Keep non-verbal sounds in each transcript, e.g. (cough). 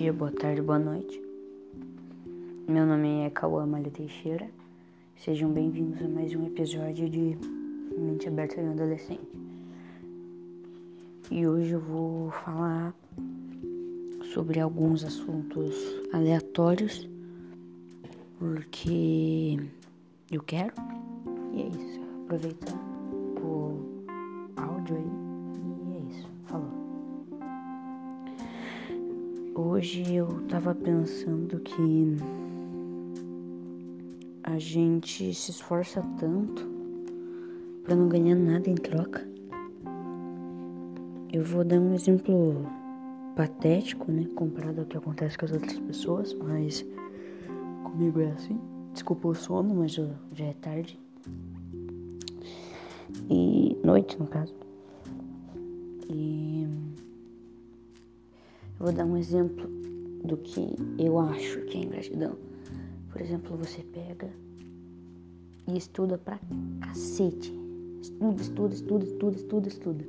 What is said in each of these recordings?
dia, boa tarde, boa noite. Meu nome é Cauã Malha Teixeira. Sejam bem-vindos a mais um episódio de Mente Aberta em Adolescente. E hoje eu vou falar sobre alguns assuntos aleatórios, porque eu quero. E é isso. Aproveita o áudio aí. Hoje eu tava pensando que a gente se esforça tanto para não ganhar nada em troca. Eu vou dar um exemplo patético, né, comparado ao que acontece com as outras pessoas, mas comigo é assim. Desculpa o sono, mas já é tarde. E noite, no caso. E vou dar um exemplo do que eu acho que é ingratidão. Por exemplo, você pega e estuda pra cacete. Estuda, estuda, estuda, estuda, estuda, estuda.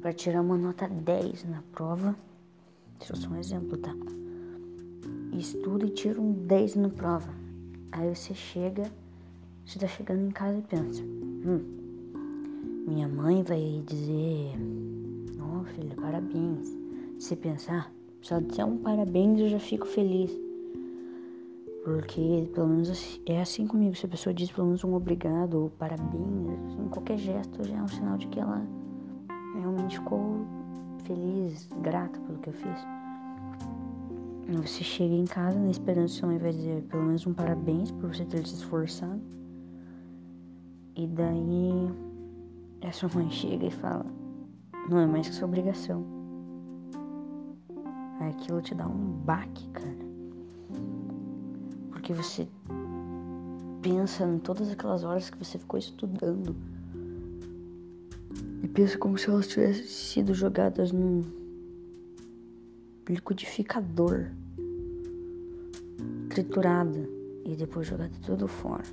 Pra tirar uma nota 10 na prova. Isso é só um exemplo, tá? Estuda e tira um 10 na prova. Aí você chega, você tá chegando em casa e pensa: hum, minha mãe vai dizer: Ó, oh, filho, parabéns. Se pensar, só dizer um parabéns eu já fico feliz. Porque pelo menos é assim comigo. Se a pessoa diz pelo menos um obrigado ou parabéns, assim, qualquer gesto já é um sinal de que ela realmente ficou feliz, grata pelo que eu fiz. Você chega em casa na esperança que sua mãe vai dizer pelo menos um parabéns por você ter se esforçado. E daí a sua mãe chega e fala, não é mais que sua obrigação aquilo te dá um baque, cara. Porque você pensa em todas aquelas horas que você ficou estudando e pensa como se elas tivessem sido jogadas num liquidificador, triturada e depois jogada tudo fora.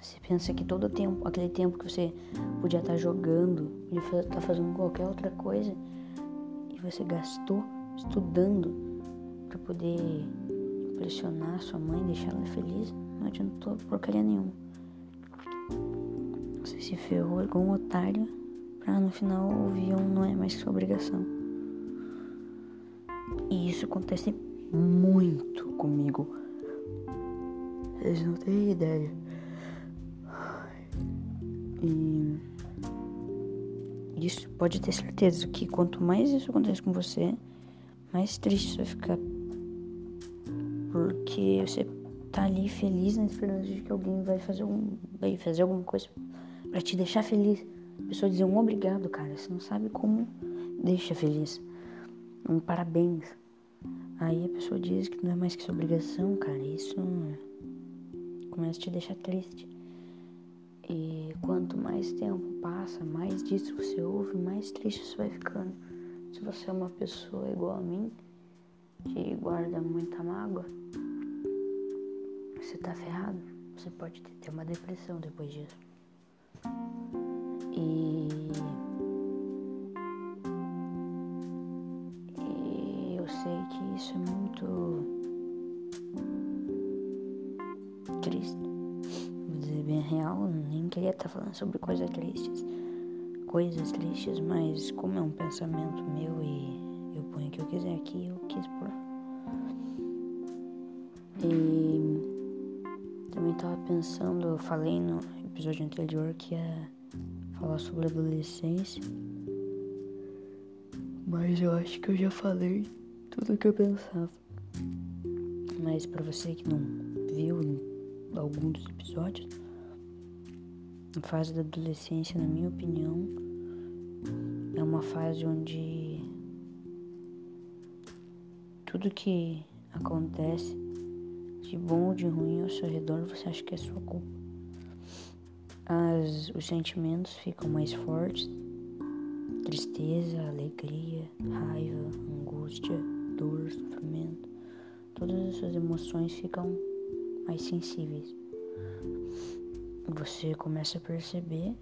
Você pensa que todo tempo, aquele tempo que você podia estar jogando e estar tá fazendo qualquer outra coisa, que você gastou estudando para poder impressionar sua mãe, deixar ela feliz, não adiantou porcaria nenhuma. Você se ferrou igual um otário pra no final ouvir um não é mais sua obrigação. E isso acontece muito comigo. Vocês não têm ideia. E isso pode ter certeza que quanto mais isso acontece com você, mais triste você vai ficar. Porque você tá ali feliz na esperança de que alguém vai fazer um, vai fazer alguma coisa para te deixar feliz. A pessoa dizer um obrigado, cara, você não sabe como deixa feliz. Um parabéns. Aí a pessoa diz que não é mais que sua obrigação, cara. Isso começa a te deixar triste. E quanto mais tempo passa, mais disso você ouve, mais triste você vai ficando. Se você é uma pessoa igual a mim, que guarda muita mágoa, você tá ferrado. Você pode ter uma depressão depois disso. E, e eu sei que isso é muito nem queria estar falando sobre coisas tristes. Coisas tristes, mas como é um pensamento meu e eu ponho o que eu quiser aqui, eu quis pôr. E também tava pensando, eu falei no episódio anterior que ia falar sobre adolescência. Mas eu acho que eu já falei tudo o que eu pensava. Mas para você que não viu algum dos episódios, a fase da adolescência, na minha opinião, é uma fase onde tudo que acontece, de bom ou de ruim ao seu redor, você acha que é sua culpa. As, os sentimentos ficam mais fortes, tristeza, alegria, raiva, angústia, dor, sofrimento. Todas essas emoções ficam mais sensíveis você começa a perceber,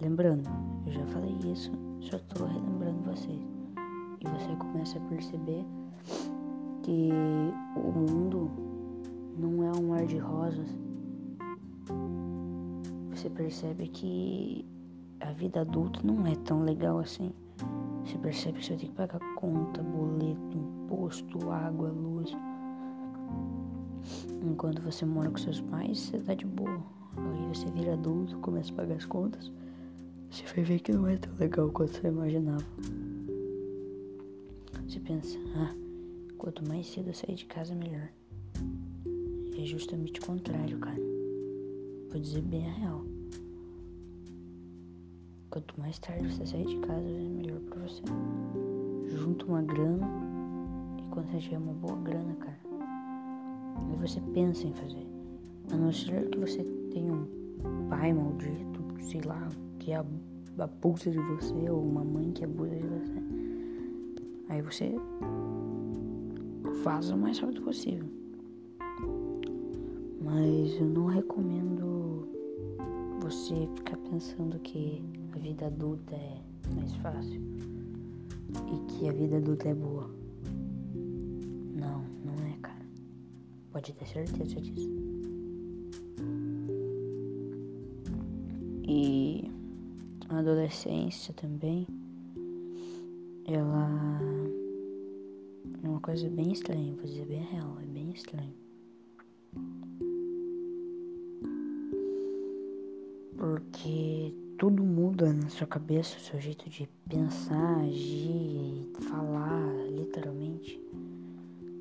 lembrando, eu já falei isso, só tô relembrando vocês. e você começa a perceber que o mundo não é um mar de rosas. Você percebe que a vida adulta não é tão legal assim. Você percebe que você ter que pagar conta, boleto, imposto, água, luz. Enquanto você mora com seus pais, você tá de boa. Aí você vira adulto, começa a pagar as contas. Você vai ver que não é tão legal quanto você imaginava. Você pensa, ah, quanto mais cedo eu sair de casa, melhor. É justamente o contrário, cara. Vou dizer bem a real. Quanto mais tarde você sair de casa, é melhor pra você. Junta uma grana e quando você tiver uma boa grana, cara, aí você pensa em fazer. A não ser que você tenha um pai maldito, sei lá, que abusa de você, ou uma mãe que abusa de você. Aí você faz o mais rápido possível. Mas eu não recomendo você ficar pensando que a vida adulta é mais fácil e que a vida adulta é boa. Não, não é, cara. Pode ter certeza disso. E a adolescência também, ela é uma coisa bem estranha, vou dizer bem real, é bem estranho. Porque tudo muda na sua cabeça, o seu jeito de pensar, agir, falar, literalmente.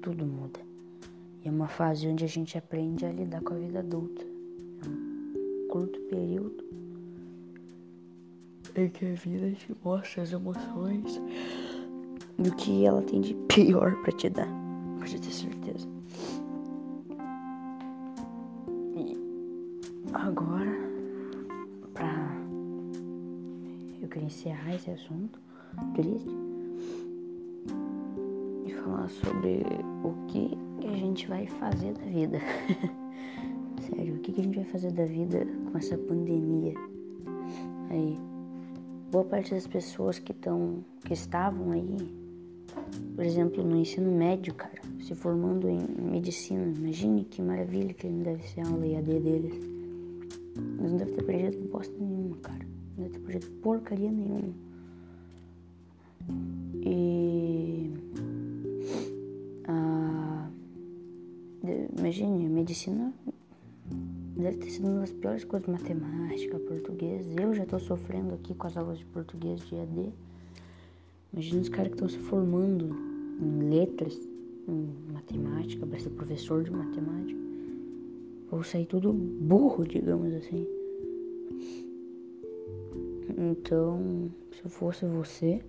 Tudo muda. E é uma fase onde a gente aprende a lidar com a vida adulta. É um curto período que a vida te mostra as emoções do que ela tem de pior para te dar. Pode ter certeza. E agora eu queria encerrar esse assunto triste e falar sobre o que, a gente vai fazer da vida. (laughs) Sério, o que a gente vai fazer da vida com essa pandemia? Aí, boa parte das pessoas que estão, que estavam aí, por exemplo, no ensino médio, cara, se formando em medicina, imagine que maravilha que não deve ser a aula EAD deles. Eles não devem ter perdido bosta nenhuma, cara não ia ter projeto porcaria nenhuma. E. A, imagine, medicina deve ter sido uma das piores coisas, matemática, português. Eu já estou sofrendo aqui com as aulas de português de AD. Imagina os caras que estão se formando em letras, em matemática, para ser professor de matemática. Vou sair tudo burro, digamos assim. Então, se eu fosse você,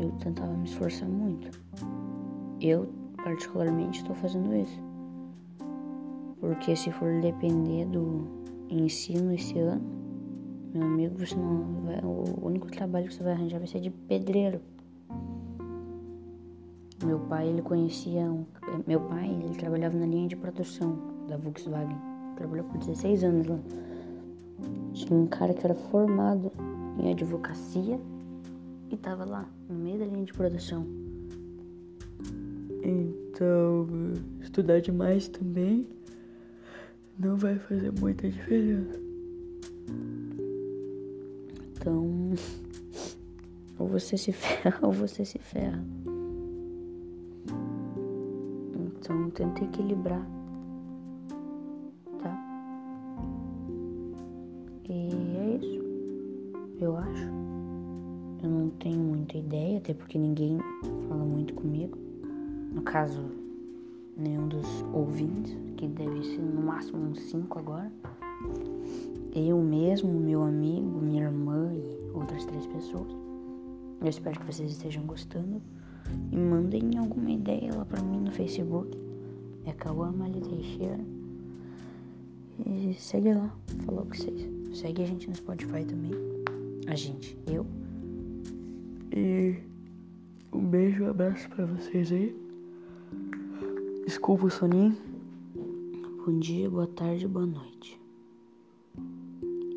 eu tentava me esforçar muito. Eu, particularmente, estou fazendo isso. Porque se for depender do ensino esse ano, meu amigo, você não vai, o único trabalho que você vai arranjar vai ser de pedreiro. Meu pai, ele conhecia um, meu pai, ele trabalhava na linha de produção da Volkswagen. Trabalhou por 16 anos lá. Tinha um cara que era formado em advocacia e tava lá, no meio da linha de produção. Então, estudar demais também não vai fazer muita diferença. Então, (laughs) ou você se ferra (laughs) ou você se ferra. Então, tenta equilibrar. eu acho. Eu não tenho muita ideia, até porque ninguém fala muito comigo. No caso, nenhum dos ouvintes, que deve ser no máximo uns cinco agora. Eu mesmo, meu amigo, minha irmã e outras três pessoas. Eu espero que vocês estejam gostando. E mandem alguma ideia lá pra mim no Facebook. É Kawama Teixeira. E segue lá, falou com vocês. Segue a gente no Spotify também a gente, eu. E um beijo, um abraço para vocês aí. Desculpa o soninho. Bom dia, boa tarde, boa noite.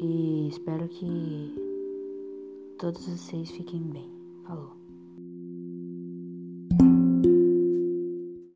E espero que todos vocês fiquem bem. Falou.